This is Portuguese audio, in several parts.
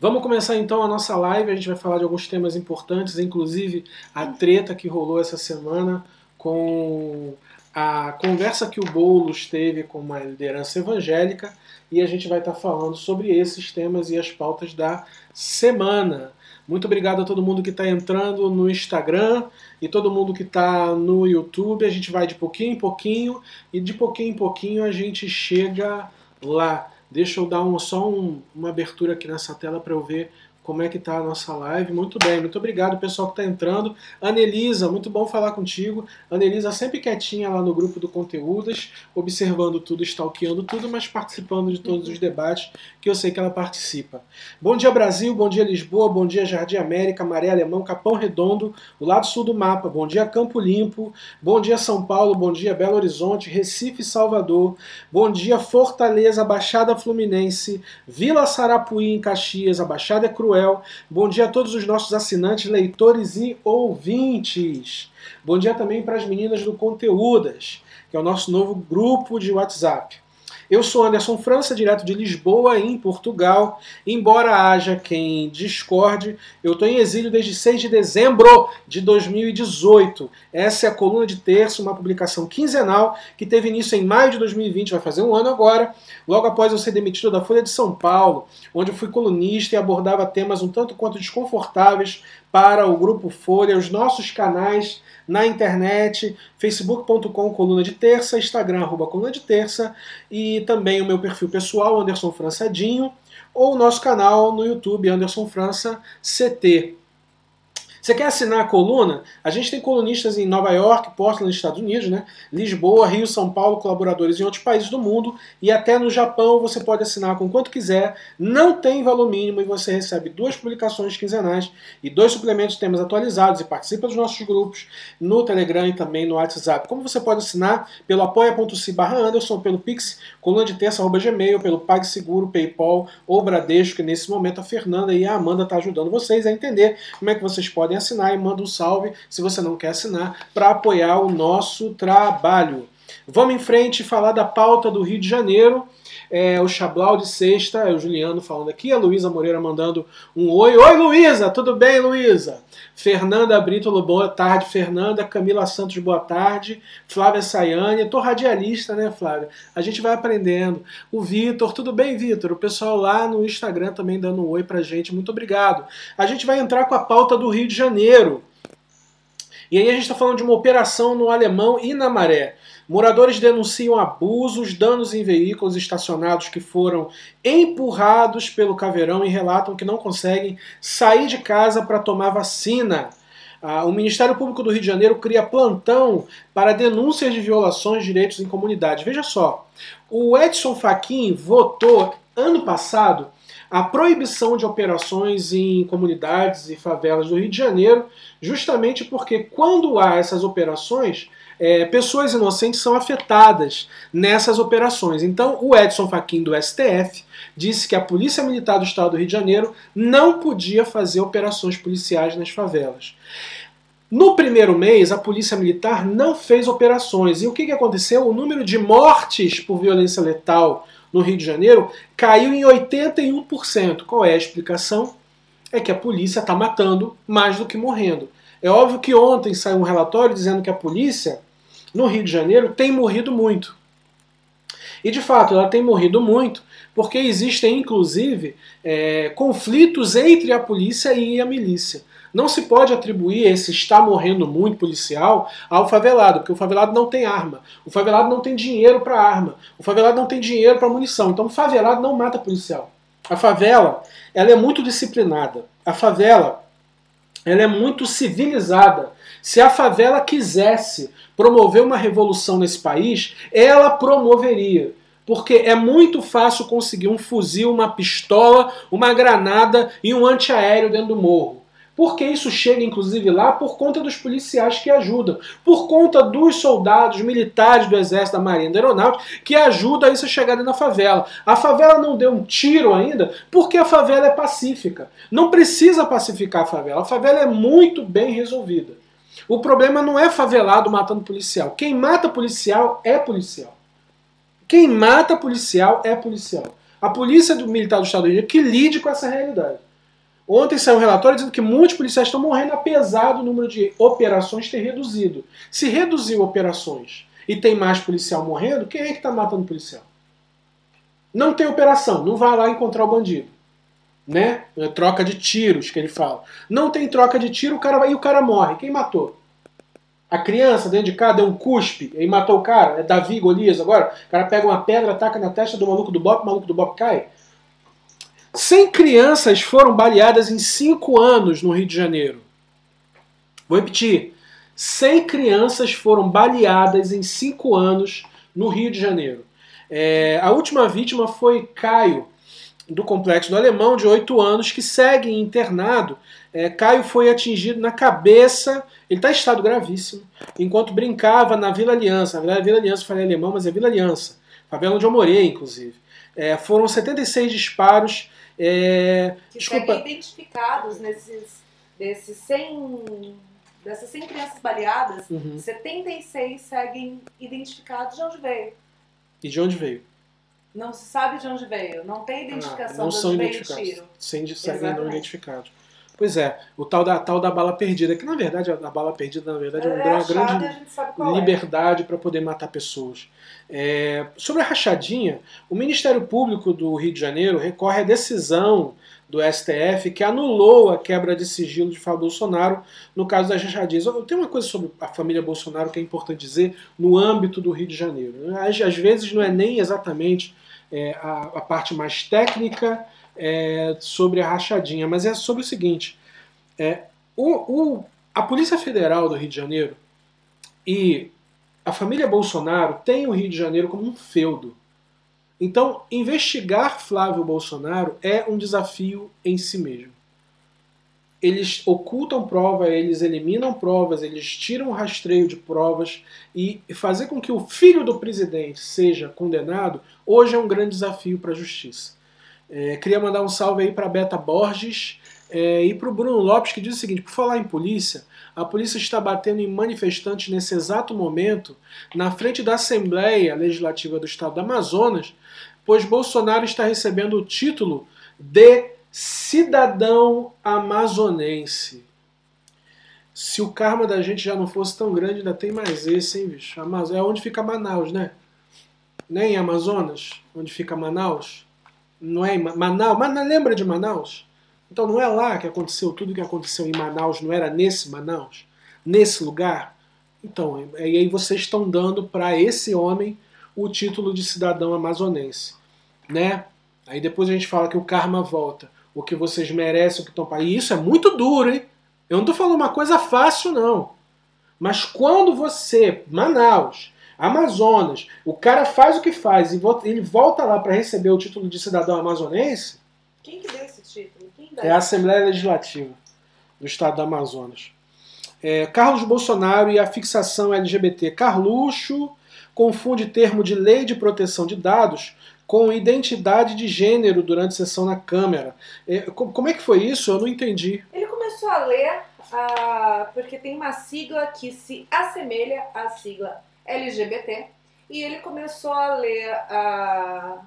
Vamos começar então a nossa live. A gente vai falar de alguns temas importantes, inclusive a treta que rolou essa semana com a conversa que o Boulos teve com uma liderança evangélica e a gente vai estar falando sobre esses temas e as pautas da semana. Muito obrigado a todo mundo que está entrando no Instagram e todo mundo que está no YouTube. A gente vai de pouquinho em pouquinho e de pouquinho em pouquinho a gente chega lá. Deixa eu dar um, só um, uma abertura aqui nessa tela para eu ver como é que está a nossa live. Muito bem, muito obrigado pessoal que está entrando. Anelisa, muito bom falar contigo. Anelisa sempre quietinha lá no grupo do Conteúdas, observando tudo, stalkeando tudo, mas participando de todos os debates que eu sei que ela participa. Bom dia Brasil, bom dia Lisboa, bom dia Jardim América, Maré Alemão, Capão Redondo, o lado sul do mapa, bom dia Campo Limpo, bom dia São Paulo, bom dia Belo Horizonte, Recife Salvador, bom dia Fortaleza, Baixada Fluminense, Vila Sarapuí em Caxias, a Baixada é Cruel, Bom dia a todos os nossos assinantes, leitores e ouvintes. Bom dia também para as meninas do Conteúdas, que é o nosso novo grupo de WhatsApp. Eu sou Anderson França, direto de Lisboa, em Portugal. Embora haja quem discorde, eu estou em exílio desde 6 de dezembro de 2018. Essa é a coluna de terça, uma publicação quinzenal que teve início em maio de 2020, vai fazer um ano agora, logo após eu ser demitido da Folha de São Paulo, onde eu fui colunista e abordava temas um tanto quanto desconfortáveis para o Grupo Folha, os nossos canais na internet, facebook.com coluna de terça, instagram arroba coluna de terça e também o meu perfil pessoal, Anderson Françadinho, ou o nosso canal no YouTube, Anderson França CT. Você quer assinar a coluna? A gente tem colunistas em Nova York, Portland, Estados Unidos, né? Lisboa, Rio, São Paulo, colaboradores em outros países do mundo e até no Japão você pode assinar com quanto quiser. Não tem valor mínimo e você recebe duas publicações quinzenais e dois suplementos de temas atualizados e participa dos nossos grupos no Telegram e também no WhatsApp. Como você pode assinar? Pelo apoia.se Anderson, pelo Pix, coluna de terça, arroba gmail, pelo PagSeguro, Paypal ou Bradesco, que nesse momento a Fernanda e a Amanda estão tá ajudando vocês a entender como é que vocês podem assinar e manda um salve se você não quer assinar para apoiar o nosso trabalho. Vamos em frente falar da pauta do Rio de Janeiro. É, o Chablau de sexta, é o Juliano falando aqui, a Luísa Moreira mandando um oi. Oi, Luísa! Tudo bem, Luísa? Fernanda Brito, boa tarde. Fernanda, Camila Santos, boa tarde. Flávia Sayane, tô radialista, né, Flávia? A gente vai aprendendo. O Vitor, tudo bem, Vitor? O pessoal lá no Instagram também dando um oi pra gente, muito obrigado. A gente vai entrar com a pauta do Rio de Janeiro. E aí a gente está falando de uma operação no Alemão e na Maré. Moradores denunciam abusos, danos em veículos estacionados que foram empurrados pelo caveirão e relatam que não conseguem sair de casa para tomar vacina. Ah, o Ministério Público do Rio de Janeiro cria plantão para denúncias de violações de direitos em comunidade. Veja só, o Edson Fachin votou ano passado a proibição de operações em comunidades e favelas do Rio de Janeiro, justamente porque quando há essas operações, é, pessoas inocentes são afetadas nessas operações. Então, o Edson Fachin do STF disse que a Polícia Militar do Estado do Rio de Janeiro não podia fazer operações policiais nas favelas. No primeiro mês, a Polícia Militar não fez operações. E o que, que aconteceu? O número de mortes por violência letal no Rio de Janeiro caiu em 81%. Qual é a explicação? É que a polícia está matando mais do que morrendo. É óbvio que ontem saiu um relatório dizendo que a polícia no Rio de Janeiro tem morrido muito. E de fato, ela tem morrido muito porque existem inclusive é, conflitos entre a polícia e a milícia. Não se pode atribuir esse está morrendo muito policial ao favelado, porque o favelado não tem arma. O favelado não tem dinheiro para arma. O favelado não tem dinheiro para munição. Então o favelado não mata policial. A favela, ela é muito disciplinada. A favela, ela é muito civilizada. Se a favela quisesse promover uma revolução nesse país, ela promoveria. Porque é muito fácil conseguir um fuzil, uma pistola, uma granada e um antiaéreo dentro do morro. Porque isso chega, inclusive, lá por conta dos policiais que ajudam, por conta dos soldados militares do Exército, da Marinha, da Aeronáutica, que ajudam a isso chegar na favela. A favela não deu um tiro ainda porque a favela é pacífica. Não precisa pacificar a favela. A favela é muito bem resolvida. O problema não é favelado matando policial. Quem mata policial é policial. Quem mata policial é policial. A polícia do militar do Estado do Rio que lide com essa realidade. Ontem saiu um relatório dizendo que muitos policiais estão morrendo, apesar do número de operações ter reduzido. Se reduziu operações e tem mais policial morrendo, quem é que está matando policial? Não tem operação, não vai lá encontrar o bandido. Né? É troca de tiros que ele fala. Não tem troca de tiro, o cara vai e o cara morre. Quem matou? A criança dentro de casa deu um cuspe e matou o cara. É Davi Golias agora. O cara pega uma pedra, ataca na testa do maluco do Bop, o maluco do Bop cai. 100 crianças foram baleadas em 5 anos no Rio de Janeiro. Vou repetir. 100 crianças foram baleadas em 5 anos no Rio de Janeiro. É, a última vítima foi Caio, do Complexo do Alemão, de 8 anos, que segue internado. É, Caio foi atingido na cabeça, ele está em estado gravíssimo, enquanto brincava na Vila Aliança. Na verdade, Vila Aliança, falei alemão, mas é Vila Aliança, favela onde eu morei, inclusive. É, foram 76 disparos. É, que desculpa. seguem identificados nesses desses 100 dessas 100 crianças baleadas, uhum. 76 seguem identificados de onde veio. E de onde veio? Não se sabe de onde veio. Não tem ah, identificação ah, não são identificados. tiro. Sem seguem não identificados. Pois é, o tal da, tal da bala perdida, que na verdade a, a bala perdida na verdade é, é uma grande é. liberdade é. para poder matar pessoas. É, sobre a rachadinha, o Ministério Público do Rio de Janeiro recorre à decisão do STF que anulou a quebra de sigilo de Fábio Bolsonaro no caso das rachadinhas. Eu tenho uma coisa sobre a família Bolsonaro que é importante dizer no âmbito do Rio de Janeiro. Às, às vezes não é nem exatamente é, a, a, parte mais técnica é, sobre a rachadinha, mas é sobre o seguinte: é, o, o, a Polícia Federal do Rio de Janeiro e a família Bolsonaro têm o Rio de Janeiro como um feudo. Então, investigar Flávio Bolsonaro é um desafio em si mesmo. Eles ocultam prova, eles eliminam provas, eles tiram o rastreio de provas e fazer com que o filho do presidente seja condenado hoje é um grande desafio para a justiça. É, queria mandar um salve aí para Beta Borges é, e para o Bruno Lopes que diz o seguinte: por falar em polícia, a polícia está batendo em manifestantes nesse exato momento na frente da Assembleia Legislativa do Estado do Amazonas pois Bolsonaro está recebendo o título de cidadão amazonense. Se o karma da gente já não fosse tão grande, ainda tem mais esse, hein, bicho? É onde fica Manaus, né? Nem em Amazonas, onde fica Manaus. Não é em Manaus? Mas lembra de Manaus? Então não é lá que aconteceu tudo que aconteceu em Manaus, não era nesse Manaus? Nesse lugar? Então, e aí vocês estão dando para esse homem o título de cidadão amazonense né? Aí depois a gente fala que o karma volta, o que vocês merecem, o que estão. E isso é muito duro, hein? Eu não estou falando uma coisa fácil, não. Mas quando você, Manaus, Amazonas, o cara faz o que faz e ele volta lá para receber o título de cidadão amazonense. Quem que deu esse título? é a Assembleia Legislativa do Estado do Amazonas. É, Carlos Bolsonaro e a fixação LGBT. Carluxo confunde termo de lei de proteção de dados com identidade de gênero durante sessão na Câmara. É, como é que foi isso? Eu não entendi. Ele começou a ler, uh, porque tem uma sigla que se assemelha à sigla LGBT, e ele começou a ler uh,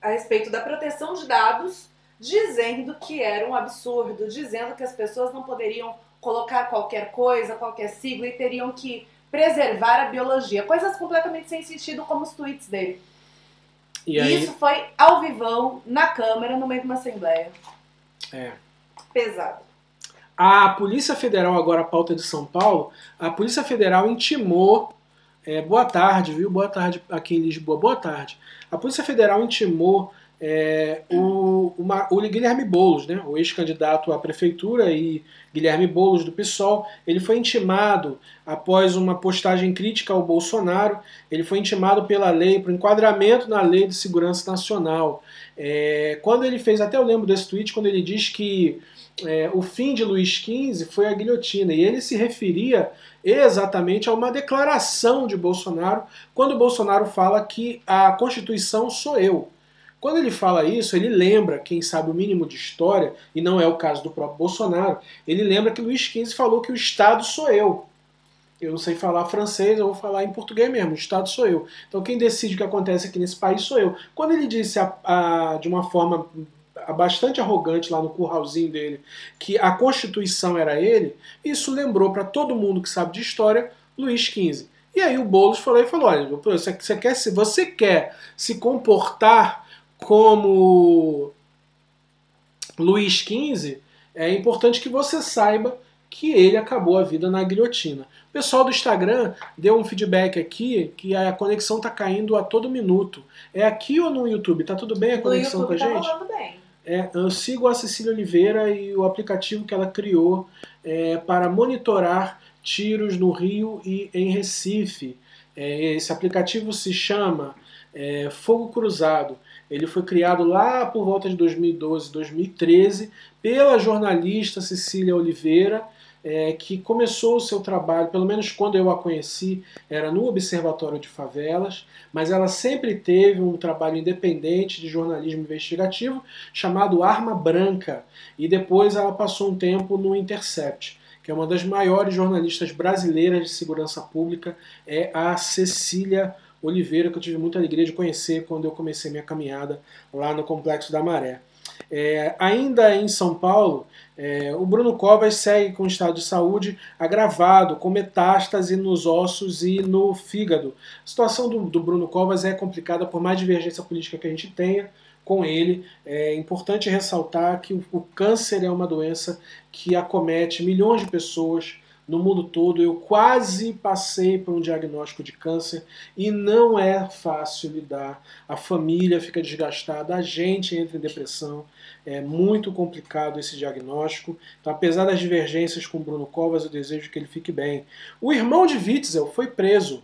a respeito da proteção de dados, dizendo que era um absurdo, dizendo que as pessoas não poderiam colocar qualquer coisa, qualquer sigla e teriam que preservar a biologia. Coisas completamente sem sentido, como os tweets dele. E aí... Isso foi ao vivão, na Câmara, no meio de uma Assembleia. É. Pesado. A Polícia Federal, agora a pauta de São Paulo, a Polícia Federal intimou. É, boa tarde, viu? Boa tarde aqui em Lisboa. Boa tarde. A Polícia Federal intimou é, o, uma, o Guilherme Boulos, né, o ex-candidato à prefeitura e Guilherme Boulos do PSOL, ele foi intimado após uma postagem crítica ao Bolsonaro, ele foi intimado pela lei, para enquadramento na lei de segurança nacional. É, quando ele fez, até eu lembro desse tweet, quando ele diz que é, o fim de Luiz XV foi a guilhotina, e ele se referia exatamente a uma declaração de Bolsonaro, quando Bolsonaro fala que a Constituição sou eu. Quando ele fala isso, ele lembra, quem sabe o mínimo de história, e não é o caso do próprio Bolsonaro, ele lembra que Luiz XV falou que o Estado sou eu. Eu não sei falar francês, eu vou falar em português mesmo, o Estado sou eu. Então quem decide o que acontece aqui nesse país sou eu. Quando ele disse a, a, de uma forma bastante arrogante lá no curralzinho dele, que a Constituição era ele, isso lembrou para todo mundo que sabe de história Luís XV. E aí o Boulos falou e falou: olha, você quer, se você quer se comportar como Luís XV, é importante que você saiba que ele acabou a vida na guilhotina. O pessoal do Instagram deu um feedback aqui que a conexão tá caindo a todo minuto. É aqui ou no YouTube? Tá tudo bem a conexão com a tá gente? rolando bem. É, eu sigo a Cecília Oliveira e o aplicativo que ela criou é, para monitorar tiros no Rio e em Recife. É, esse aplicativo se chama é, Fogo Cruzado. Ele foi criado lá por volta de 2012, 2013 pela jornalista Cecília Oliveira é, que começou o seu trabalho, pelo menos quando eu a conheci, era no Observatório de Favelas, mas ela sempre teve um trabalho independente de jornalismo investigativo chamado Arma Branca, e depois ela passou um tempo no Intercept que é uma das maiores jornalistas brasileiras de segurança pública, é a Cecília Oliveira, que eu tive muita alegria de conhecer quando eu comecei minha caminhada lá no Complexo da Maré. É, ainda em São Paulo, é, o Bruno Covas segue com estado de saúde agravado, com metástase nos ossos e no fígado. A situação do, do Bruno Covas é complicada por mais divergência política que a gente tenha com ele. É importante ressaltar que o, o câncer é uma doença que acomete milhões de pessoas no mundo todo. Eu quase passei por um diagnóstico de câncer e não é fácil lidar. A família fica desgastada, a gente entra em depressão. É muito complicado esse diagnóstico. Então, apesar das divergências com Bruno Covas, eu desejo que ele fique bem. O irmão de Witzel foi preso.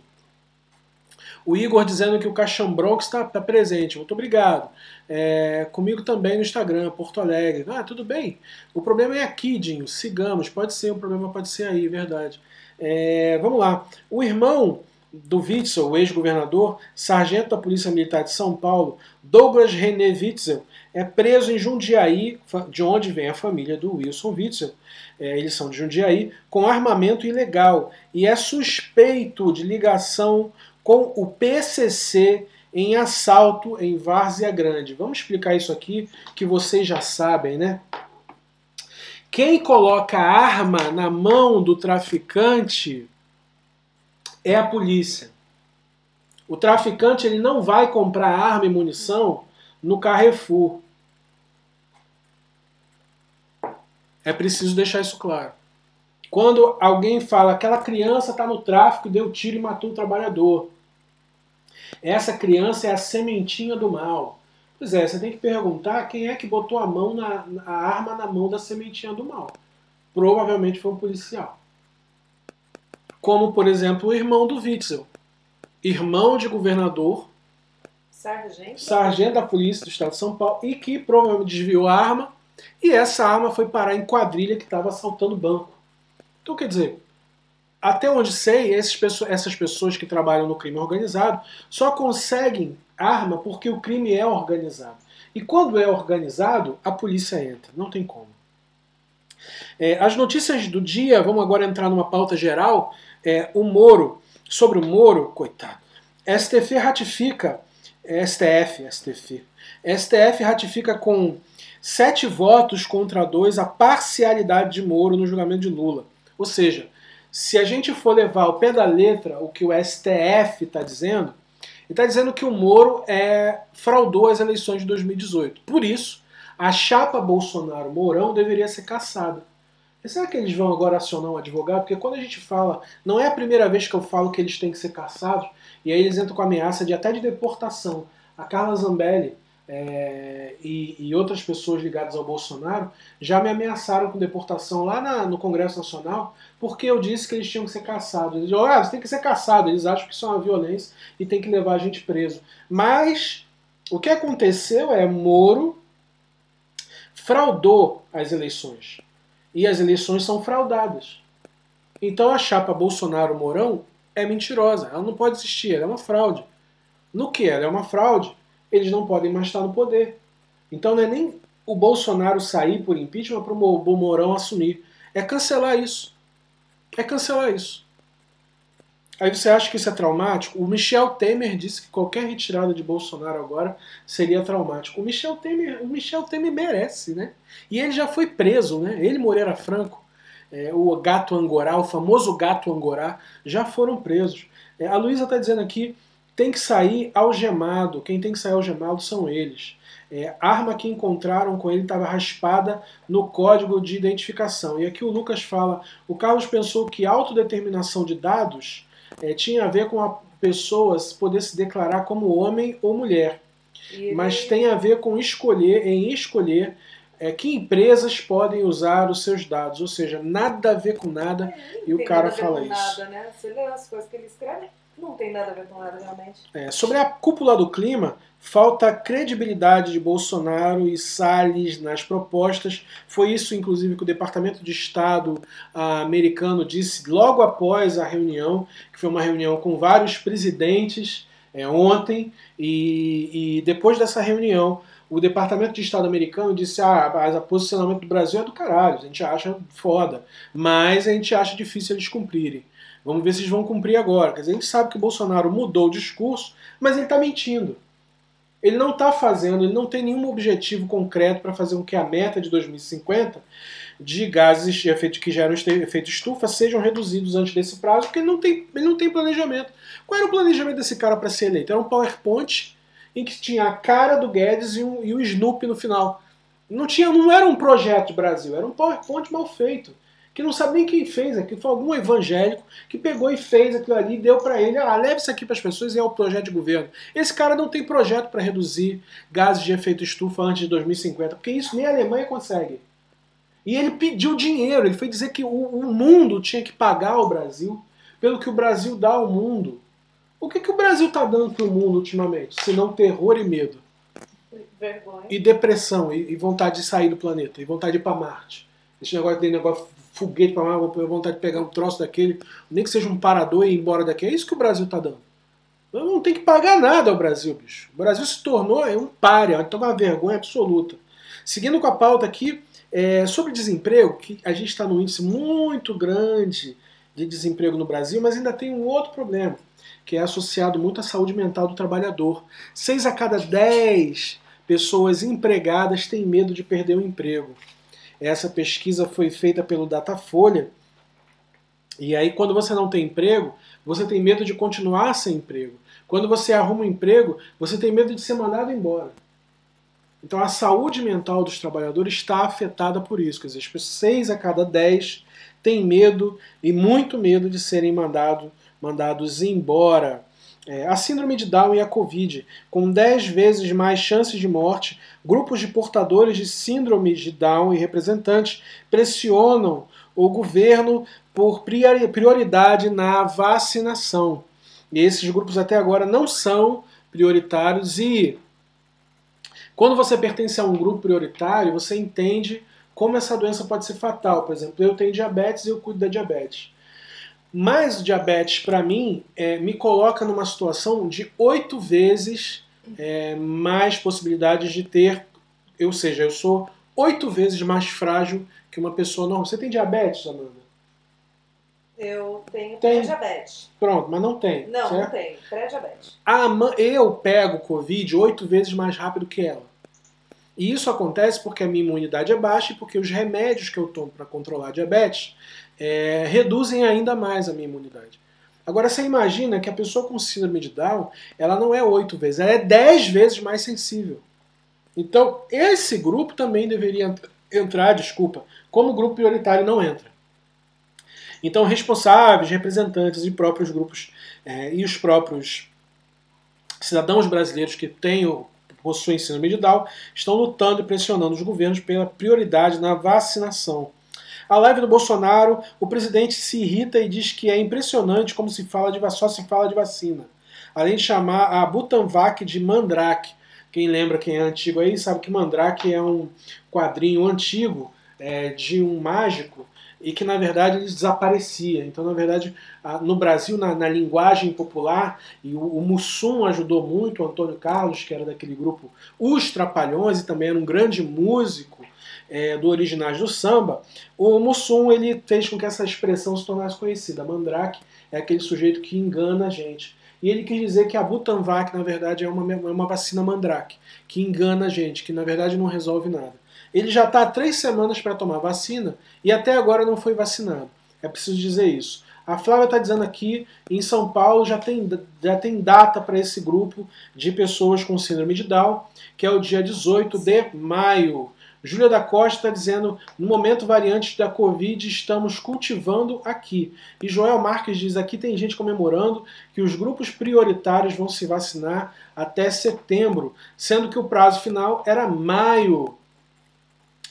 O Igor dizendo que o Caxambrox está tá presente. Muito obrigado. É, comigo também no Instagram, Porto Alegre. Ah, tudo bem. O problema é aqui, Dinho. Sigamos. Pode ser, o problema pode ser aí, verdade. É, vamos lá. O irmão do Witzel, o ex-governador, sargento da Polícia Militar de São Paulo, Douglas René Witzel, é preso em Jundiaí, de onde vem a família do Wilson Witzel. É, eles são de Jundiaí, com armamento ilegal e é suspeito de ligação com o PCC em assalto em Várzea Grande. Vamos explicar isso aqui que vocês já sabem, né? Quem coloca a arma na mão do traficante é a polícia. O traficante ele não vai comprar arma e munição no Carrefour. É preciso deixar isso claro. Quando alguém fala aquela criança está no tráfico, deu tiro e matou um trabalhador. Essa criança é a sementinha do mal. Pois é, você tem que perguntar quem é que botou a mão na a arma na mão da sementinha do mal. Provavelmente foi um policial. Como, por exemplo, o irmão do Witzel. Irmão de governador, Sargento. sargento da polícia do estado de São Paulo, e que provavelmente desviou a arma, e essa arma foi parar em quadrilha que estava assaltando banco. Então, quer dizer, até onde sei, essas pessoas que trabalham no crime organizado só conseguem arma porque o crime é organizado. E quando é organizado, a polícia entra. Não tem como. É, as notícias do dia, vamos agora entrar numa pauta geral. É, o Moro, sobre o Moro, coitado. STF ratifica, STF, STF, STF ratifica com sete votos contra dois a parcialidade de Moro no julgamento de Lula. Ou seja, se a gente for levar ao pé da letra o que o STF está dizendo, está dizendo que o Moro é, fraudou as eleições de 2018. Por isso, a chapa Bolsonaro-Mourão deveria ser caçada. E será que eles vão agora acionar um advogado? Porque quando a gente fala, não é a primeira vez que eu falo que eles têm que ser caçados, e aí eles entram com ameaça de até de deportação. A Carla Zambelli é, e, e, outras pessoas ligadas ao Bolsonaro já me ameaçaram com deportação lá na, no Congresso Nacional porque eu disse que eles tinham que ser caçados. Eles disseram, ah, você tem que ser caçado. Eles acham que isso é uma violência e tem que levar a gente preso. Mas o que aconteceu é Moro fraudou as eleições. E as eleições são fraudadas. Então a chapa Bolsonaro-Mourão é mentirosa. Ela não pode existir, ela é uma fraude. No que ela é uma fraude? Eles não podem mais estar no poder. Então não é nem o Bolsonaro sair por impeachment para o Mourão assumir. É cancelar isso. É cancelar isso. Aí você acha que isso é traumático? O Michel Temer disse que qualquer retirada de Bolsonaro agora seria traumático. O Michel Temer, o Michel Temer merece, né? E ele já foi preso, né? Ele Moreira Franco, é, o gato angorá, o famoso gato angorá, já foram presos. É, a Luísa está dizendo aqui, tem que sair algemado. Quem tem que sair algemado são eles. É, arma que encontraram com ele estava raspada no código de identificação. E aqui o Lucas fala: o Carlos pensou que autodeterminação de dados é, tinha a ver com a pessoa poder se declarar como homem ou mulher. Mas tem a ver com escolher, em escolher é, que empresas podem usar os seus dados. Ou seja, nada a ver com nada. É, e o cara fala isso. Nada, né? Você lê as coisas que ele escreve, não tem nada a ver com nada realmente. É, sobre a cúpula do clima, falta credibilidade de Bolsonaro e Salles nas propostas. Foi isso, inclusive, que o Departamento de Estado ah, americano disse logo após a reunião, que foi uma reunião com vários presidentes é, ontem, e, e depois dessa reunião, o Departamento de Estado americano disse: ah, o posicionamento do Brasil é do caralho, a gente acha foda, mas a gente acha difícil eles cumprirem. Vamos ver se eles vão cumprir agora. Quer dizer, a gente sabe que o Bolsonaro mudou o discurso, mas ele está mentindo. Ele não está fazendo, ele não tem nenhum objetivo concreto para fazer com que a meta de 2050 de gases de efeito, que geram efeito estufa sejam reduzidos antes desse prazo, porque ele não tem, ele não tem planejamento. Qual era o planejamento desse cara para ser eleito? Era um PowerPoint em que tinha a cara do Guedes e, um, e o Snoopy no final. Não, tinha, não era um projeto de Brasil, era um PowerPoint mal feito que não sabe nem quem fez aquilo, foi algum evangélico que pegou e fez aquilo ali, deu para ele, ah, leve isso aqui para as pessoas e é o projeto de governo. Esse cara não tem projeto para reduzir gases de efeito estufa antes de 2050, porque isso nem a Alemanha consegue. E ele pediu dinheiro, ele foi dizer que o, o mundo tinha que pagar ao Brasil pelo que o Brasil dá ao mundo. O que, que o Brasil está dando para o mundo ultimamente? Se não terror e medo. Vergonha. E depressão, e, e vontade de sair do planeta, e vontade de ir para Marte. Esse negócio de negócio foguete para ter vontade de pegar um troço daquele, nem que seja um parador e ir embora daqui. É isso que o Brasil está dando. Não tem que pagar nada ao Brasil, bicho. O Brasil se tornou um páreo, então uma vergonha absoluta. Seguindo com a pauta aqui, é, sobre desemprego, que a gente está num índice muito grande de desemprego no Brasil, mas ainda tem um outro problema, que é associado muito à saúde mental do trabalhador. Seis a cada dez pessoas empregadas têm medo de perder o emprego. Essa pesquisa foi feita pelo Datafolha. E aí, quando você não tem emprego, você tem medo de continuar sem emprego. Quando você arruma um emprego, você tem medo de ser mandado embora. Então, a saúde mental dos trabalhadores está afetada por isso. Quer dizer, seis a cada dez têm medo e muito medo de serem mandado, mandados embora. É, a síndrome de Down e a Covid, com 10 vezes mais chances de morte, grupos de portadores de síndrome de Down e representantes pressionam o governo por prioridade na vacinação. E esses grupos até agora não são prioritários e quando você pertence a um grupo prioritário, você entende como essa doença pode ser fatal. Por exemplo, eu tenho diabetes e eu cuido da diabetes. Mas diabetes, para mim, é, me coloca numa situação de oito vezes é, mais possibilidades de ter, ou seja, eu sou oito vezes mais frágil que uma pessoa normal. Você tem diabetes, Amanda? Eu tenho pré-diabetes. Pronto, mas não tem. Não, certo? não tenho. Pré-diabetes. Eu pego Covid oito vezes mais rápido que ela. E isso acontece porque a minha imunidade é baixa e porque os remédios que eu tomo para controlar a diabetes é, reduzem ainda mais a minha imunidade. Agora você imagina que a pessoa com síndrome de Down, ela não é oito vezes, ela é dez vezes mais sensível. Então, esse grupo também deveria entrar, desculpa, como grupo prioritário não entra. Então, responsáveis, representantes e próprios grupos é, e os próprios cidadãos brasileiros que têm possuem síndrome de Down estão lutando e pressionando os governos pela prioridade na vacinação. A live do Bolsonaro, o presidente se irrita e diz que é impressionante como se fala de só se fala de vacina. Além de chamar a Butanvac de Mandrake. Quem lembra quem é antigo aí sabe que Mandrake é um quadrinho antigo é, de um mágico e que na verdade ele desaparecia. Então, na verdade, no Brasil, na, na linguagem popular, e o, o, Mussum ajudou muito, o Antônio Carlos, que era daquele grupo Os Trapalhões e também era um grande músico, é, do Originais do Samba, o Mussum ele fez com que essa expressão se tornasse conhecida. Mandrake é aquele sujeito que engana a gente. E ele quis dizer que a Butanvac, na verdade, é uma, é uma vacina mandrake, que engana a gente, que na verdade não resolve nada. Ele já está há três semanas para tomar vacina e até agora não foi vacinado. É preciso dizer isso. A Flávia está dizendo aqui, em São Paulo já tem, já tem data para esse grupo de pessoas com síndrome de Down, que é o dia 18 de maio. Júlia da Costa está dizendo, no momento variante da Covid, estamos cultivando aqui. E Joel Marques diz, aqui tem gente comemorando que os grupos prioritários vão se vacinar até setembro, sendo que o prazo final era maio.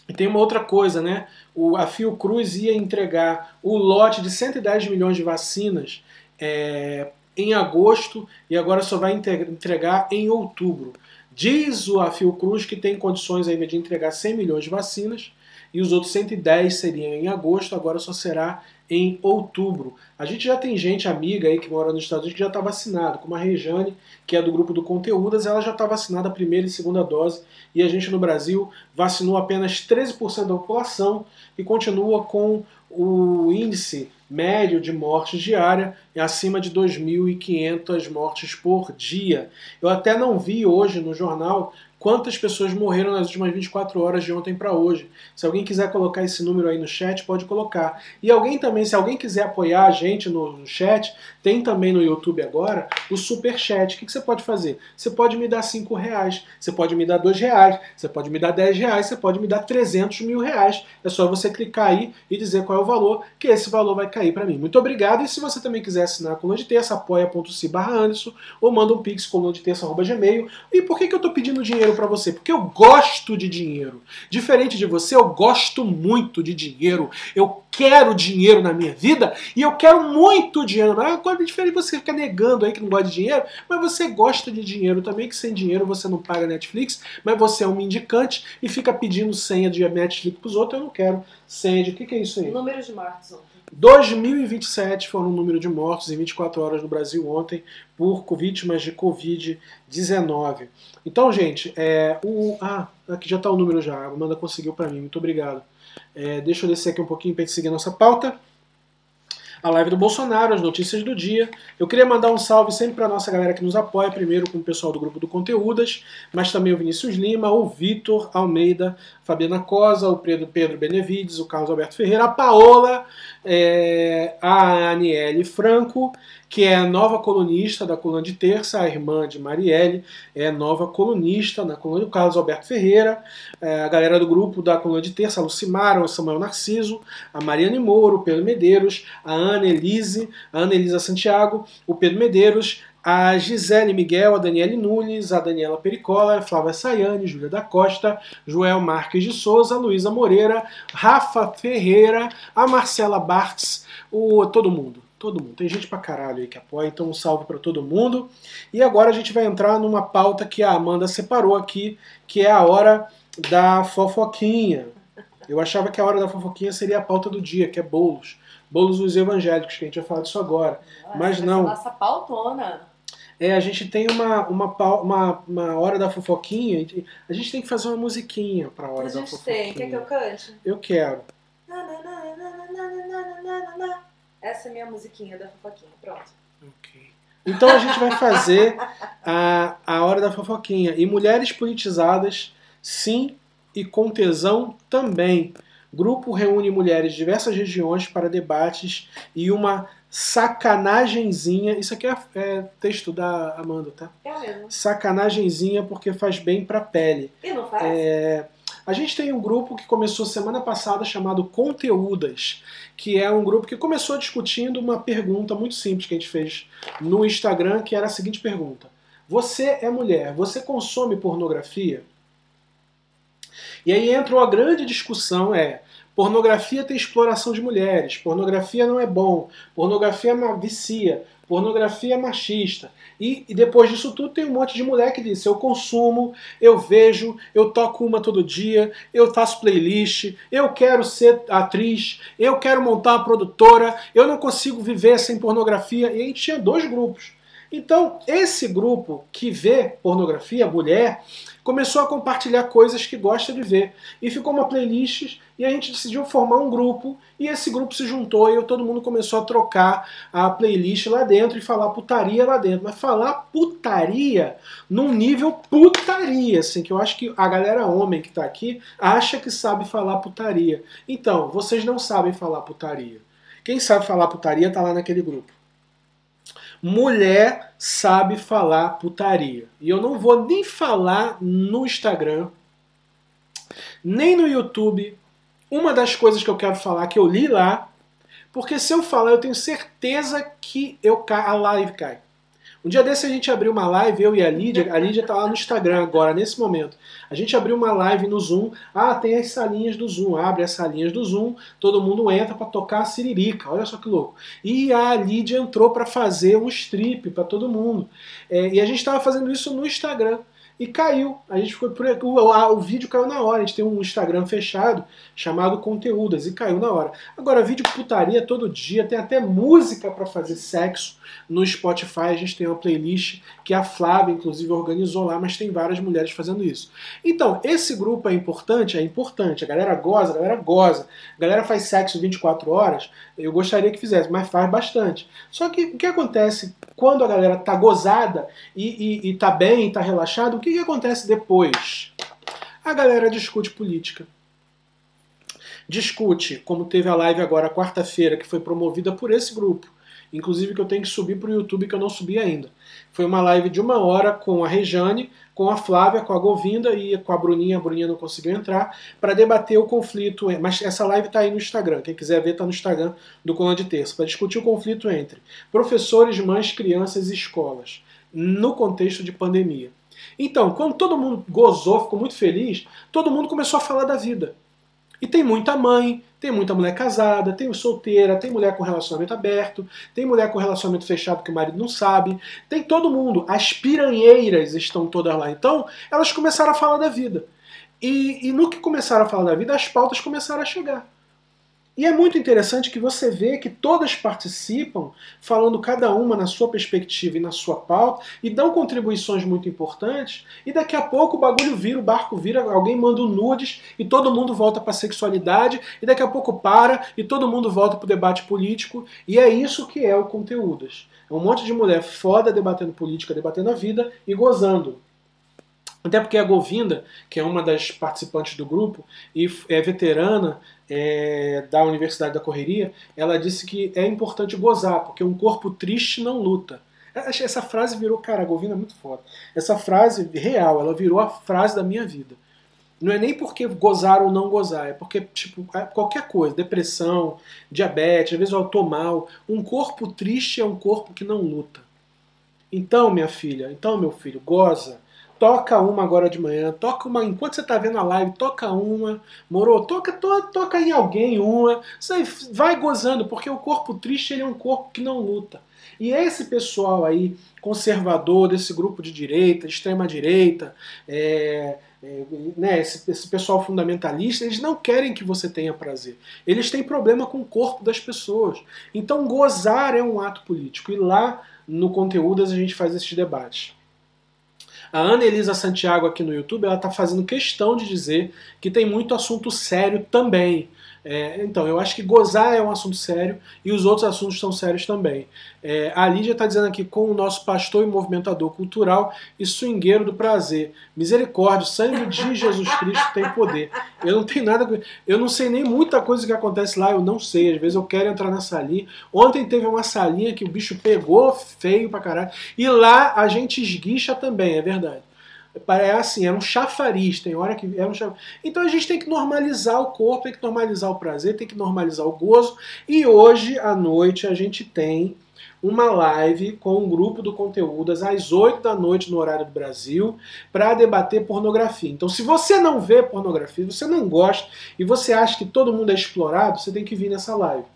E tem uma outra coisa, né? O, a Fiocruz ia entregar o lote de 110 milhões de vacinas é, em agosto e agora só vai entregar em outubro. Diz o Fiocruz que tem condições ainda de entregar 100 milhões de vacinas e os outros 110 seriam em agosto, agora só será em outubro. A gente já tem gente amiga aí que mora nos Estados Unidos que já está vacinado, como a Rejane, que é do grupo do Conteúdas, ela já está vacinada a primeira e segunda dose, e a gente no Brasil vacinou apenas 13% da população e continua com o índice médio de mortes diária é acima de 2.500 mortes por dia. Eu até não vi hoje no jornal quantas pessoas morreram nas últimas 24 horas de ontem para hoje. Se alguém quiser colocar esse número aí no chat, pode colocar. E alguém também, se alguém quiser apoiar a gente no, chat, tem também no YouTube agora o Super Chat. O que, que, você pode fazer? Você pode me dar 5 reais, você pode me dar 2 reais, você pode me dar 10 reais, você pode me dar 300 mil reais. É só você clicar aí e dizer qual é o valor, que esse valor vai cair para mim. Muito obrigado. E se você também quiser assinar a Coluna de Terça, apoia.se barra Anderson, ou manda um pix coluna de terça, arroba gmail. E por que, que eu estou pedindo dinheiro dinheiro para você? Porque eu gosto de dinheiro. Diferente de você, eu gosto muito de dinheiro. Eu quero dinheiro na minha vida e eu quero muito dinheiro. Agora é diferente você ficar negando aí que não gosta de dinheiro, mas você gosta de dinheiro também, que sem dinheiro você não paga Netflix, mas você é um mendicante e fica pedindo senha de Netflix pros outros. Eu não quero senha de. O que, que é isso aí? Número de ontem. 2027 foram o número de mortos em 24 horas no Brasil ontem por vítimas de Covid-19. Então, gente, é, o, ah, aqui já está o número já. A Amanda conseguiu para mim, muito obrigado. É, deixa eu descer aqui um pouquinho para gente seguir a nossa pauta a live do Bolsonaro, as notícias do dia. Eu queria mandar um salve sempre para nossa galera que nos apoia, primeiro com o pessoal do grupo do Conteúdas, mas também o Vinícius Lima, o Vitor Almeida, Fabiana Cosa, o Pedro, Pedro Benevides, o Carlos Alberto Ferreira, a Paola, é, a Aniele Franco, que é a nova colunista da coluna de terça, a irmã de Marielle, é nova colunista na coluna do Carlos Alberto Ferreira, é, a galera do grupo da coluna de terça, a Lucimara, o Samuel Narciso, a Mariane Moro, o Pedro Medeiros, a Ana Elise, a Ana Elisa Santiago, o Pedro Medeiros, a Gisele Miguel, a Daniele Nunes, a Daniela Pericola, a Flávia Sayane, Júlia da Costa, Joel Marques de Souza, Luísa Moreira, Rafa Ferreira, a Marcela Bartz, o, todo mundo todo mundo. Tem gente pra caralho aí que apoia, então um salve para todo mundo. E agora a gente vai entrar numa pauta que a Amanda separou aqui, que é a hora da fofoquinha. Eu achava que a hora da fofoquinha seria a pauta do dia, que é bolos. Bolos dos evangélicos, que a gente vai falar disso agora. Mas não. Nossa pautona. É, a gente tem uma, uma, uma, uma hora da fofoquinha. A gente tem que fazer uma musiquinha pra hora da fofoquinha. A gente tem. Quer que eu cante? Eu quero. Essa é a minha musiquinha da fofoquinha. Pronto. Ok. Então a gente vai fazer a, a hora da fofoquinha. E mulheres politizadas, sim, e com tesão também. Grupo reúne mulheres de diversas regiões para debates e uma sacanagemzinha. Isso aqui é, é texto da Amanda, tá? É mesmo. Sacanagemzinha porque faz bem pra pele. E não faz? É, a gente tem um grupo que começou semana passada chamado Conteúdas, que é um grupo que começou discutindo uma pergunta muito simples que a gente fez no Instagram, que era a seguinte pergunta: Você é mulher, você consome pornografia? E aí entra uma grande discussão, é pornografia tem exploração de mulheres, pornografia não é bom, pornografia é vicia, pornografia é machista. E, e, depois disso tudo tem um monte de mulher que diz: eu consumo, eu vejo, eu toco uma todo dia, eu faço playlist, eu quero ser atriz, eu quero montar uma produtora, eu não consigo viver sem pornografia. E a gente tinha dois grupos. Então, esse grupo que vê pornografia, mulher, começou a compartilhar coisas que gosta de ver. E ficou uma playlist e a gente decidiu formar um grupo e esse grupo se juntou e todo mundo começou a trocar a playlist lá dentro e falar putaria lá dentro. Mas falar putaria num nível putaria, assim, que eu acho que a galera homem que tá aqui acha que sabe falar putaria. Então, vocês não sabem falar putaria. Quem sabe falar putaria tá lá naquele grupo. Mulher sabe falar putaria. E eu não vou nem falar no Instagram, nem no YouTube. Uma das coisas que eu quero falar que eu li lá, porque se eu falar, eu tenho certeza que eu a live cai. Um dia desse a gente abriu uma live, eu e a Lídia, a Lídia tá lá no Instagram agora, nesse momento. A gente abriu uma live no Zoom, ah, tem as salinhas do Zoom, abre as salinhas do Zoom, todo mundo entra para tocar a siririca, olha só que louco. E a Lídia entrou para fazer um strip para todo mundo. É, e a gente estava fazendo isso no Instagram e caiu. A gente ficou por o, o, vídeo caiu na hora. A gente tem um Instagram fechado chamado Conteúdas e caiu na hora. Agora, vídeo putaria todo dia, tem até música para fazer sexo no Spotify. A gente tem uma playlist que a Flávia, inclusive, organizou lá, mas tem várias mulheres fazendo isso. Então, esse grupo é importante? É importante. A galera goza, a galera goza. A galera faz sexo 24 horas. Eu gostaria que fizesse, mas faz bastante. Só que o que acontece quando a galera tá gozada e, e, e tá bem, tá relaxado? Que, que acontece depois? A galera discute política discute, como teve a live agora quarta-feira, que foi promovida por esse grupo, inclusive que eu tenho que subir para o YouTube que eu não subi ainda. Foi uma live de uma hora com a Rejane, com a Flávia, com a Govinda e com a Bruninha. A Bruninha não conseguiu entrar para debater o conflito. Mas essa live está aí no Instagram. Quem quiser ver está no Instagram do Coluna de Terça para discutir o conflito entre professores, mães, crianças e escolas no contexto de pandemia. Então, quando todo mundo gozou, ficou muito feliz, todo mundo começou a falar da vida. E tem muita mãe, tem muita mulher casada, tem solteira, tem mulher com relacionamento aberto, tem mulher com relacionamento fechado que o marido não sabe, tem todo mundo. As piranheiras estão todas lá. Então, elas começaram a falar da vida. E, e no que começaram a falar da vida, as pautas começaram a chegar. E é muito interessante que você vê que todas participam, falando cada uma na sua perspectiva e na sua pauta, e dão contribuições muito importantes, e daqui a pouco o bagulho vira, o barco vira, alguém manda um nudes, e todo mundo volta para a sexualidade, e daqui a pouco para, e todo mundo volta para o debate político, e é isso que é o Conteúdas. É um monte de mulher foda debatendo política, debatendo a vida e gozando. Até porque a Govinda, que é uma das participantes do grupo e é veterana é, da Universidade da Correria, ela disse que é importante gozar, porque um corpo triste não luta. Essa frase virou, cara, a Govinda é muito foda. Essa frase real, ela virou a frase da minha vida. Não é nem porque gozar ou não gozar, é porque, tipo, é qualquer coisa, depressão, diabetes, às vezes eu tô mal. Um corpo triste é um corpo que não luta. Então, minha filha, então, meu filho, goza toca uma agora de manhã, toca uma enquanto você está vendo a live, toca uma, morou, toca, to, toca em alguém uma, você vai gozando, porque o corpo triste ele é um corpo que não luta. E esse pessoal aí, conservador, desse grupo de direita, extrema direita, é, é, né, esse, esse, pessoal fundamentalista, eles não querem que você tenha prazer. Eles têm problema com o corpo das pessoas. Então gozar é um ato político. E lá no conteúdo a gente faz esses debates. A Ana Elisa Santiago aqui no YouTube, ela está fazendo questão de dizer que tem muito assunto sério também. É, então, eu acho que gozar é um assunto sério e os outros assuntos são sérios também. É, a Lídia está dizendo aqui, com o nosso pastor e movimentador cultural e swingueiro do prazer. Misericórdia, o sangue de Jesus Cristo tem poder. Eu não tenho nada. Eu não sei nem muita coisa que acontece lá, eu não sei. Às vezes eu quero entrar na salinha. Ontem teve uma salinha que o bicho pegou feio pra caralho. E lá a gente esguicha também, é verdade. É assim, era um chafariz, tem hora que era um chafariz. Então a gente tem que normalizar o corpo, tem que normalizar o prazer, tem que normalizar o gozo. E hoje à noite a gente tem uma live com um grupo do Conteúdas às 8 da noite no horário do Brasil para debater pornografia. Então, se você não vê pornografia, você não gosta e você acha que todo mundo é explorado, você tem que vir nessa live.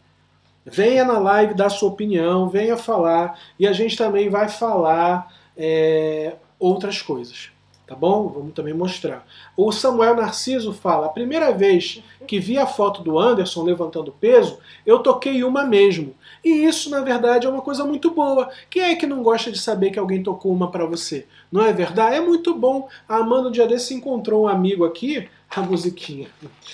Venha na live dar sua opinião, venha falar e a gente também vai falar é, outras coisas. Tá bom? Vamos também mostrar. O Samuel Narciso fala: a primeira vez que vi a foto do Anderson levantando peso, eu toquei uma mesmo. E isso, na verdade, é uma coisa muito boa. Quem é que não gosta de saber que alguém tocou uma para você? Não é verdade? É muito bom. A Amanda, um dia desse, encontrou um amigo aqui a musiquinha.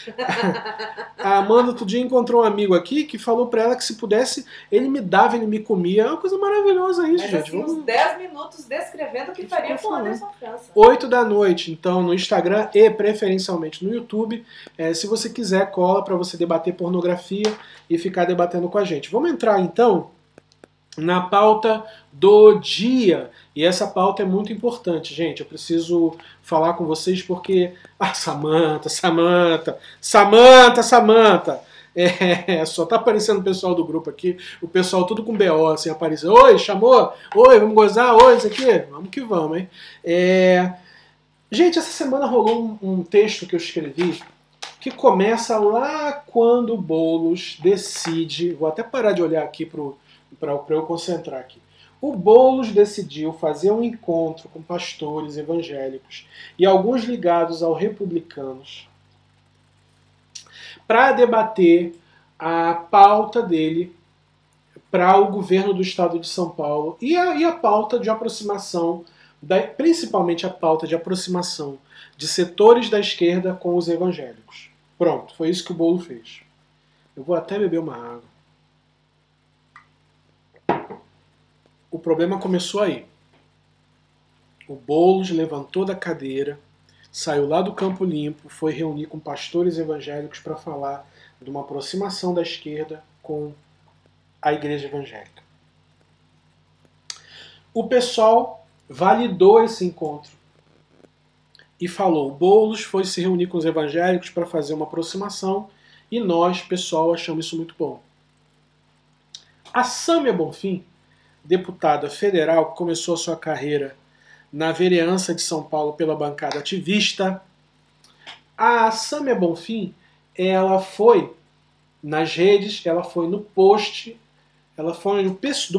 a Amanda outro dia encontrou um amigo aqui que falou para ela que se pudesse, ele me dava, ele me comia. É uma coisa maravilhosa isso, Mas, gente. assim, uns 10 minutos descrevendo o que faria com o Anderson França. 8 da noite, então, no Instagram e preferencialmente no YouTube. É, se você quiser, cola para você debater pornografia e ficar debatendo com a gente. Vamos entrar então na pauta do dia. E essa pauta é muito importante, gente. Eu preciso falar com vocês porque. Ah, Samanta, Samanta, Samanta, Samanta. É, só tá aparecendo o pessoal do grupo aqui, o pessoal tudo com BO, assim, apareceu. Oi, chamou? Oi, vamos gozar? Oi, isso aqui? Vamos que vamos, hein? É... Gente, essa semana rolou um, um texto que eu escrevi que começa lá quando o Boulos decide. Vou até parar de olhar aqui para eu concentrar aqui. O Boulos decidiu fazer um encontro com pastores evangélicos e alguns ligados ao republicanos para debater a pauta dele para o governo do estado de São Paulo e a, e a pauta de aproximação, da, principalmente a pauta de aproximação de setores da esquerda com os evangélicos. Pronto, foi isso que o Bolo fez. Eu vou até beber uma água. O problema começou aí. O Boulos levantou da cadeira, saiu lá do Campo Limpo, foi reunir com pastores evangélicos para falar de uma aproximação da esquerda com a igreja evangélica. O pessoal validou esse encontro e falou: Boulos foi se reunir com os evangélicos para fazer uma aproximação e nós, pessoal, achamos isso muito bom. A Sâmia Bonfim deputada federal começou sua carreira na vereança de São Paulo pela bancada ativista. A Samia Bonfim, ela foi nas redes, ela foi no post, ela foi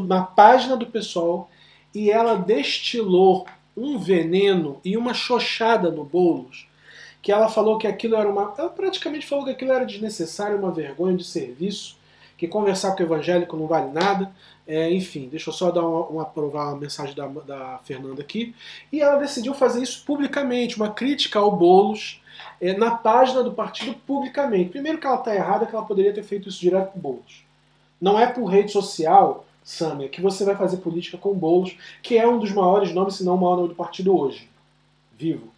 na página do pessoal e ela destilou um veneno e uma xoxada no Boulos, que ela falou que aquilo era uma. Ela praticamente falou que aquilo era desnecessário, uma vergonha de serviço, que conversar com o evangélico não vale nada, é, enfim, deixa eu só dar uma, uma aprovar a mensagem da, da Fernanda aqui. E ela decidiu fazer isso publicamente, uma crítica ao Boulos é, na página do partido publicamente. Primeiro que ela está errada, que ela poderia ter feito isso direto com Boulos. Não é por rede social, Samia, que você vai fazer política com o Boulos, que é um dos maiores nomes, se não o maior nome do partido hoje. Vivo.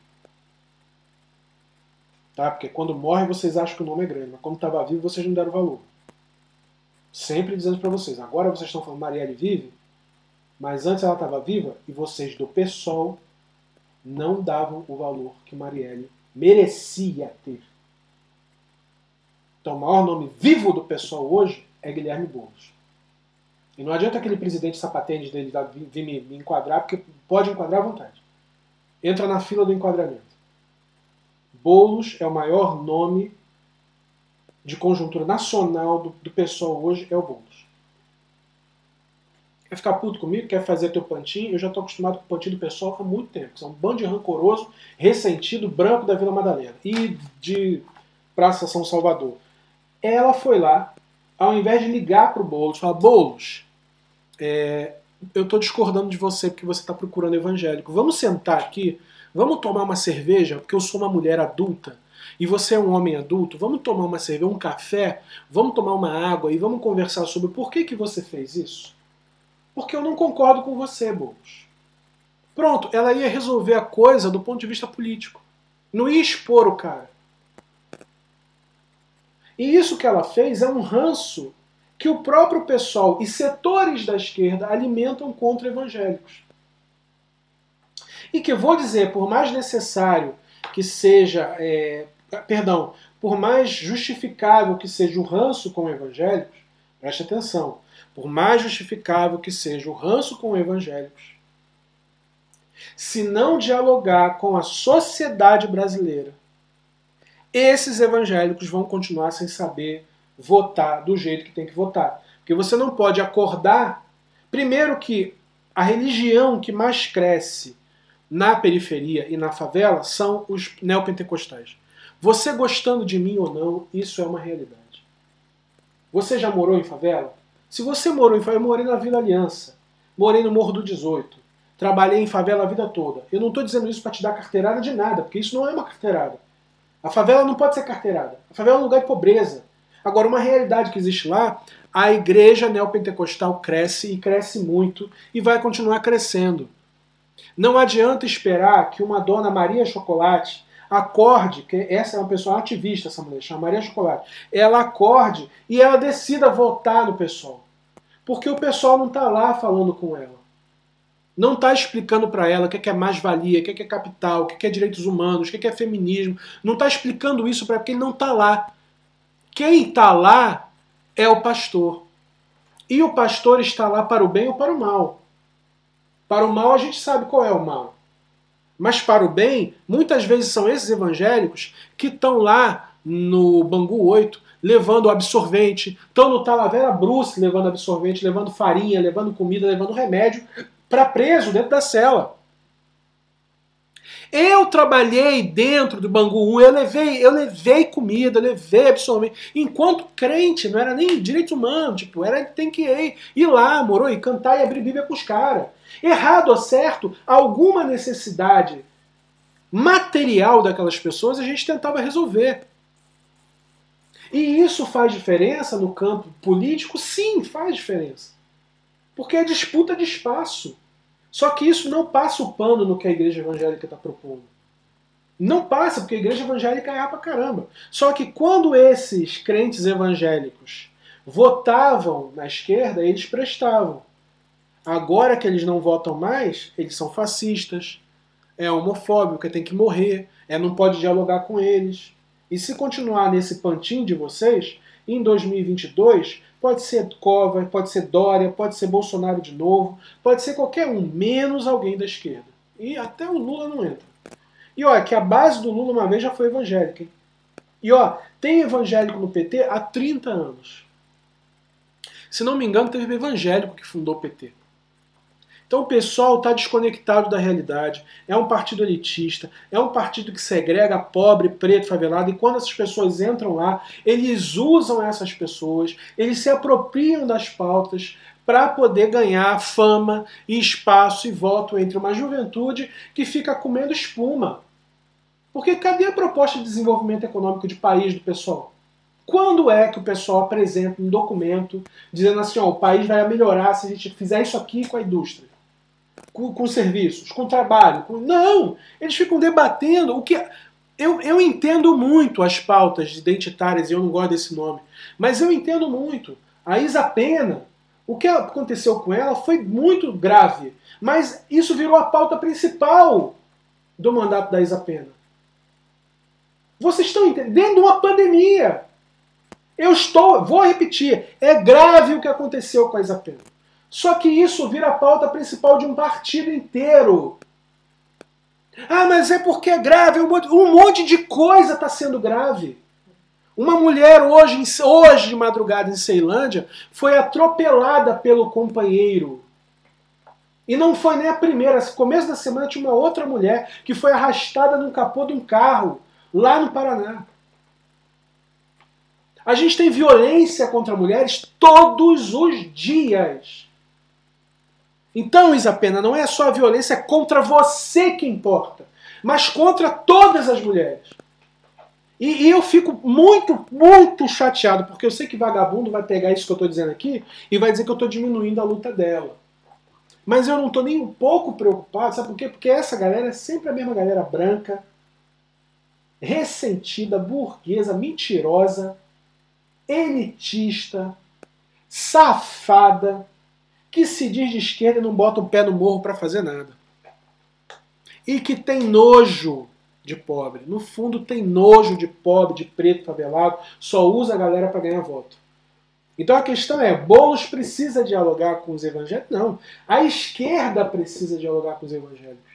Tá? Porque quando morre vocês acham que o nome é grande, mas quando estava vivo vocês não deram valor. Sempre dizendo para vocês, agora vocês estão falando Marielle vive, mas antes ela estava viva e vocês do PSOL não davam o valor que Marielle merecia ter. Então o maior nome vivo do PSOL hoje é Guilherme Boulos. E não adianta aquele presidente sapatênis dele vir me, me enquadrar, porque pode enquadrar à vontade. Entra na fila do enquadramento. Boulos é o maior nome de conjuntura nacional do, do pessoal hoje é o Boulos. Quer ficar puto comigo? Quer fazer teu pantinho? Eu já estou acostumado com o pantinho do pessoal há muito tempo. São um bando de rancoroso, ressentido, branco da Vila Madalena e de Praça São Salvador. Ela foi lá, ao invés de ligar para o Boulos, falar: Boulos, é, eu estou discordando de você porque você está procurando evangélico. Vamos sentar aqui, vamos tomar uma cerveja, porque eu sou uma mulher adulta e você é um homem adulto, vamos tomar uma cerveja, um café, vamos tomar uma água e vamos conversar sobre por que, que você fez isso? Porque eu não concordo com você, Boulos. Pronto, ela ia resolver a coisa do ponto de vista político. Não ia expor o cara. E isso que ela fez é um ranço que o próprio pessoal e setores da esquerda alimentam contra evangélicos. E que vou dizer, por mais necessário que seja é, perdão, por mais justificável que seja o ranço com evangélicos, preste atenção, por mais justificável que seja o ranço com evangélicos, se não dialogar com a sociedade brasileira, esses evangélicos vão continuar sem saber votar do jeito que tem que votar. Porque você não pode acordar, primeiro que a religião que mais cresce na periferia e na favela são os neopentecostais. Você gostando de mim ou não, isso é uma realidade. Você já morou em favela? Se você morou em favela, eu morei na Vila Aliança, morei no Morro do 18, trabalhei em favela a vida toda. Eu não estou dizendo isso para te dar carteirada de nada, porque isso não é uma carteirada. A favela não pode ser carteirada. A favela é um lugar de pobreza. Agora, uma realidade que existe lá, a igreja neopentecostal cresce e cresce muito e vai continuar crescendo. Não adianta esperar que uma dona Maria Chocolate acorde, que essa é uma pessoa ativista, essa mulher, chama Maria Chocolate, ela acorde e ela decida votar no pessoal. Porque o pessoal não está lá falando com ela. Não está explicando para ela o que é mais-valia, o que é capital, o que é direitos humanos, o que é feminismo. Não está explicando isso para ele não está lá. Quem está lá é o pastor. E o pastor está lá para o bem ou para o mal. Para o mal a gente sabe qual é o mal. Mas para o bem, muitas vezes são esses evangélicos que estão lá no Bangu 8 levando absorvente, estão no Talavera Bruce levando absorvente, levando farinha, levando comida, levando remédio para preso dentro da cela. Eu trabalhei dentro do Bangu 1, eu levei, eu levei comida, eu levei absorvente. Enquanto crente, não era nem direito humano, tipo, era tem que ir, ir lá, morou, e cantar e abrir Bíblia com os caras. Errado ou certo, alguma necessidade material daquelas pessoas a gente tentava resolver. E isso faz diferença no campo político? Sim, faz diferença. Porque é disputa de espaço. Só que isso não passa o pano no que a igreja evangélica está propondo. Não passa, porque a igreja evangélica erra pra caramba. Só que quando esses crentes evangélicos votavam na esquerda, eles prestavam. Agora que eles não votam mais, eles são fascistas, é homofóbico, tem que morrer, é não pode dialogar com eles. E se continuar nesse pantinho de vocês, em 2022 pode ser Cova, pode ser Dória, pode ser Bolsonaro de novo, pode ser qualquer um, menos alguém da esquerda. E até o Lula não entra. E olha, que a base do Lula uma vez já foi evangélica. Hein? E ó, tem evangélico no PT há 30 anos. Se não me engano, teve evangélico que fundou o PT. Então o pessoal está desconectado da realidade, é um partido elitista, é um partido que segrega pobre, preto, favelado, e quando essas pessoas entram lá, eles usam essas pessoas, eles se apropriam das pautas para poder ganhar fama e espaço e voto entre uma juventude que fica comendo espuma. Porque cadê a proposta de desenvolvimento econômico de país do pessoal? Quando é que o pessoal apresenta um documento dizendo assim, ó, o país vai melhorar se a gente fizer isso aqui com a indústria? Com, com serviços, com trabalho. Com... Não! Eles ficam debatendo o que. Eu, eu entendo muito as pautas identitárias, e eu não gosto desse nome, mas eu entendo muito. A Isa Pena, o que aconteceu com ela foi muito grave, mas isso virou a pauta principal do mandato da Isa Pena. Vocês estão entendendo? Uma pandemia. Eu estou, vou repetir, é grave o que aconteceu com a Isa Pena. Só que isso vira a pauta principal de um partido inteiro. Ah, mas é porque é grave, um monte, de coisa está sendo grave. Uma mulher hoje, hoje de madrugada em Ceilândia foi atropelada pelo companheiro. E não foi nem a primeira. No começo da semana tinha uma outra mulher que foi arrastada num capô de um carro lá no Paraná. A gente tem violência contra mulheres todos os dias. Então, Isapena, não é só a violência contra você que importa, mas contra todas as mulheres. E, e, eu fico muito, muito chateado, porque eu sei que vagabundo vai pegar isso que eu estou dizendo aqui e vai dizer que eu estou diminuindo a luta dela. Mas eu não estou nem um pouco preocupado, sabe por quê? Porque essa galera é sempre a mesma galera branca, ressentida, burguesa, mentirosa, elitista, safada, que se diz de esquerda e não bota o pé no morro para fazer nada. E que tem nojo de pobre. No fundo, tem nojo de pobre, de preto, favelado, só usa a galera para ganhar voto. Então a questão é: Boulos precisa dialogar com os evangélicos? Não. A esquerda precisa dialogar com os evangélicos.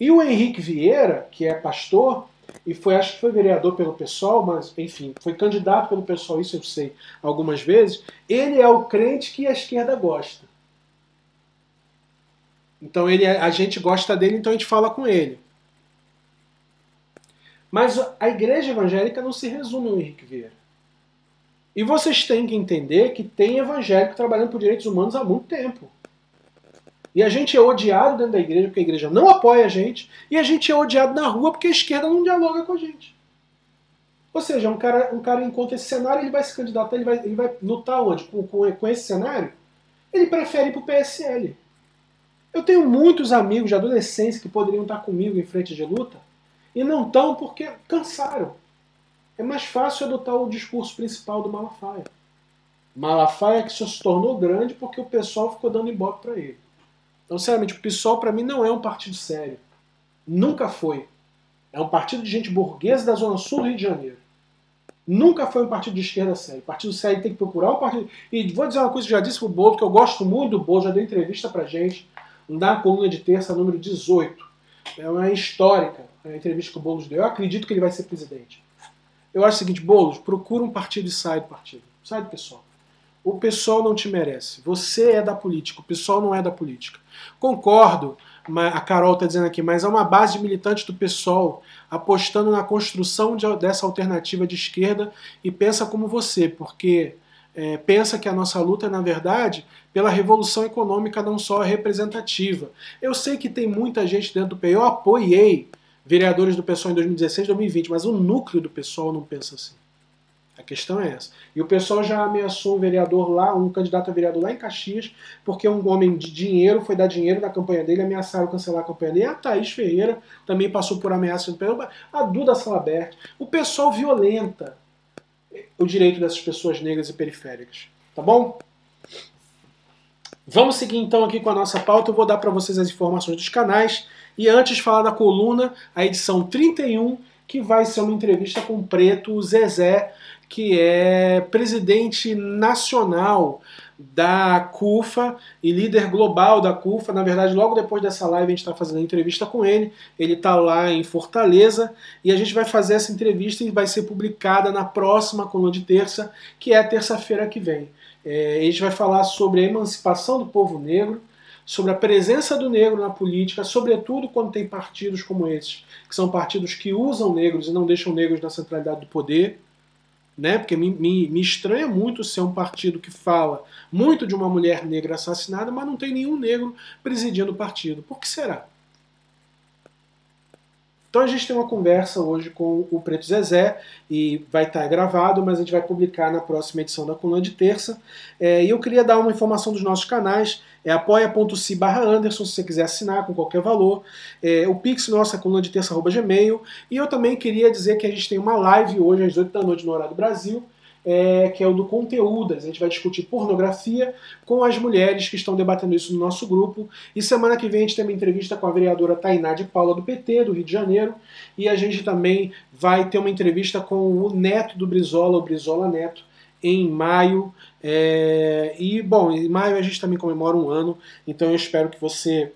E o Henrique Vieira, que é pastor, e foi, acho que foi vereador pelo pessoal, mas enfim, foi candidato pelo pessoal, isso eu sei algumas vezes. Ele é o crente que a esquerda gosta. Então ele, a gente gosta dele, então a gente fala com ele. Mas a igreja evangélica não se resume ao Henrique Vieira. E vocês têm que entender que tem evangélico trabalhando por direitos humanos há muito tempo. E a gente é odiado dentro da igreja porque a igreja não apoia a gente, e a gente é odiado na rua porque a esquerda não dialoga com a gente. Ou seja, um cara, um cara encontra esse cenário, ele vai se candidatar, ele vai, ele vai lutar onde? Com, com, com esse cenário? Ele prefere ir para o PSL. Eu tenho muitos amigos de adolescência que poderiam estar comigo em frente de luta e não estão porque cansaram. É mais fácil adotar o discurso principal do Malafaia. Malafaia que só se tornou grande porque o pessoal ficou dando ibope para ele. Então, sinceramente, o PSOL para mim não é um partido sério. Nunca foi. É um partido de gente burguesa da Zona Sul do Rio de Janeiro. Nunca foi um partido de esquerda sério. Partido sério tem que procurar um partido. E vou dizer uma coisa que já disse pro Bolo, que eu gosto muito do Bolo, já deu entrevista pra gente, na coluna de terça, número 18. É uma histórica a entrevista que o Boulos deu. Eu acredito que ele vai ser presidente. Eu acho o seguinte, Boulos, procura um partido e sai do partido. Sai do pessoal. O pessoal não te merece. Você é da política, o pessoal não é da política. Concordo, a Carol está dizendo aqui, mas há uma base de militantes do PSOL apostando na construção de, dessa alternativa de esquerda e pensa como você, porque é, pensa que a nossa luta é, na verdade, pela revolução econômica, não só representativa. Eu sei que tem muita gente dentro do PSOL, eu apoiei vereadores do PSOL em 2016 2020, mas o núcleo do PSOL não pensa assim. A questão é essa. E o pessoal já ameaçou um vereador lá, um candidato a vereador lá em Caxias, porque um homem de dinheiro foi dar dinheiro na campanha dele, ameaçaram cancelar a campanha dele. A Thaís Ferreira também passou por ameaça. A Duda Salabert. O pessoal violenta o direito dessas pessoas negras e periféricas. Tá bom? Vamos seguir então aqui com a nossa pauta. Eu vou dar para vocês as informações dos canais. E antes falar da coluna, a edição 31, que vai ser uma entrevista com o Preto Zezé, que é presidente nacional da CUFA e líder global da CUFA. Na verdade, logo depois dessa live a gente está fazendo a entrevista com ele. Ele está lá em Fortaleza e a gente vai fazer essa entrevista e vai ser publicada na próxima coluna de terça, que é terça-feira que vem. É, a gente vai falar sobre a emancipação do povo negro, sobre a presença do negro na política, sobretudo quando tem partidos como esses, que são partidos que usam negros e não deixam negros na centralidade do poder né? Porque me, me, me, estranha muito ser um partido que fala muito de uma mulher negra assassinada, mas não tem nenhum negro presidindo o partido. Por que será? Então a gente tem uma conversa hoje com o Preto Zezé e vai estar gravado, mas a gente vai publicar na próxima edição da coluna de terça. É, e eu queria dar uma informação dos nossos canais, é apoia.se barra Anderson, se você quiser assinar com qualquer valor. É, o Pix nossa é coluna de terça arroba gmail. E eu também queria dizer que a gente tem uma live hoje às 8 da noite no horário do Brasil é, que é o do Conteúdas. A gente vai discutir pornografia com as mulheres que estão debatendo isso no nosso grupo. E semana que vem a gente tem uma entrevista com a vereadora Tainá de Paula do PT, do Rio de Janeiro. E a gente também vai ter uma entrevista com o neto do Brizola, o Brizola Neto, em maio. É, e, bom, em maio a gente também comemora um ano, então eu espero que você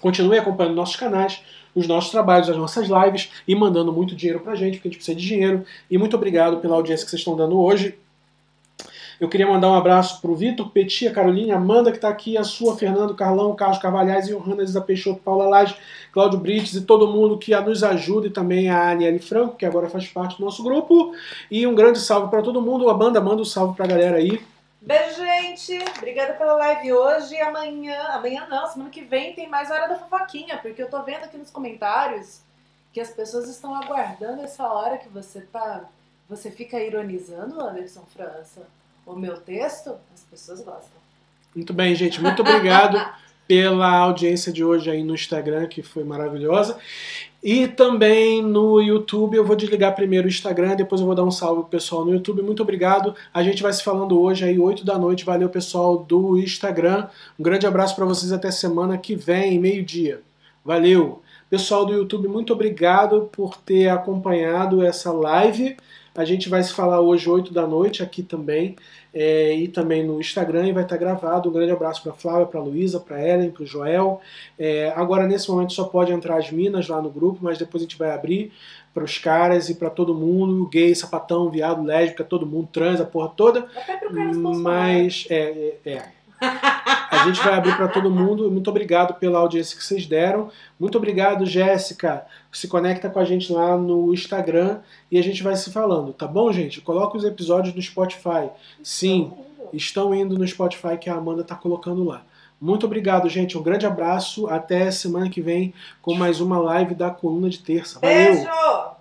continue acompanhando nossos canais os nossos trabalhos, as nossas lives e mandando muito dinheiro pra gente, porque a gente precisa de dinheiro. E muito obrigado pela audiência que vocês estão dando hoje. Eu queria mandar um abraço pro Vitor, Petia, Carolina, Amanda que está aqui, a sua, Fernando, Carlão, Carlos Carvalhais, Johanna Isa Peixoto, Paula Lage, Cláudio Brites e todo mundo que nos ajuda e também a Aniele Franco, que agora faz parte do nosso grupo. E um grande salve para todo mundo. A banda manda um salve para a galera aí. Beijo, gente. Obrigada pela live hoje. Amanhã, amanhã não, semana que vem tem mais Hora da Fofoquinha, porque eu tô vendo aqui nos comentários que as pessoas estão aguardando essa hora que você tá. Você fica ironizando, Anderson França, o meu texto. As pessoas gostam. Muito bem, gente. Muito obrigado pela audiência de hoje aí no Instagram, que foi maravilhosa. E também no YouTube, eu vou desligar primeiro o Instagram, depois eu vou dar um salve pro pessoal no YouTube. Muito obrigado. A gente vai se falando hoje aí, 8 da noite. Valeu, pessoal do Instagram. Um grande abraço para vocês até semana que vem, meio-dia. Valeu. Pessoal do YouTube, muito obrigado por ter acompanhado essa live. A gente vai se falar hoje, 8 da noite, aqui também é, e também no Instagram e vai estar gravado. Um grande abraço para Flávia, para Luísa, para Ellen, para o Joel. É, agora, nesse momento, só pode entrar as minas lá no grupo, mas depois a gente vai abrir para os caras e para todo mundo, gay, sapatão, viado, lésbica, todo mundo, trans, a porra toda. Até pro Carlos Mas, é, é, é. A gente vai abrir para todo mundo. Muito obrigado pela audiência que vocês deram. Muito obrigado, Jéssica. Se conecta com a gente lá no Instagram e a gente vai se falando, tá bom, gente? Coloca os episódios no Spotify. Sim, estão indo no Spotify que a Amanda está colocando lá. Muito obrigado, gente. Um grande abraço. Até semana que vem com mais uma live da coluna de terça. Valeu! Beijo!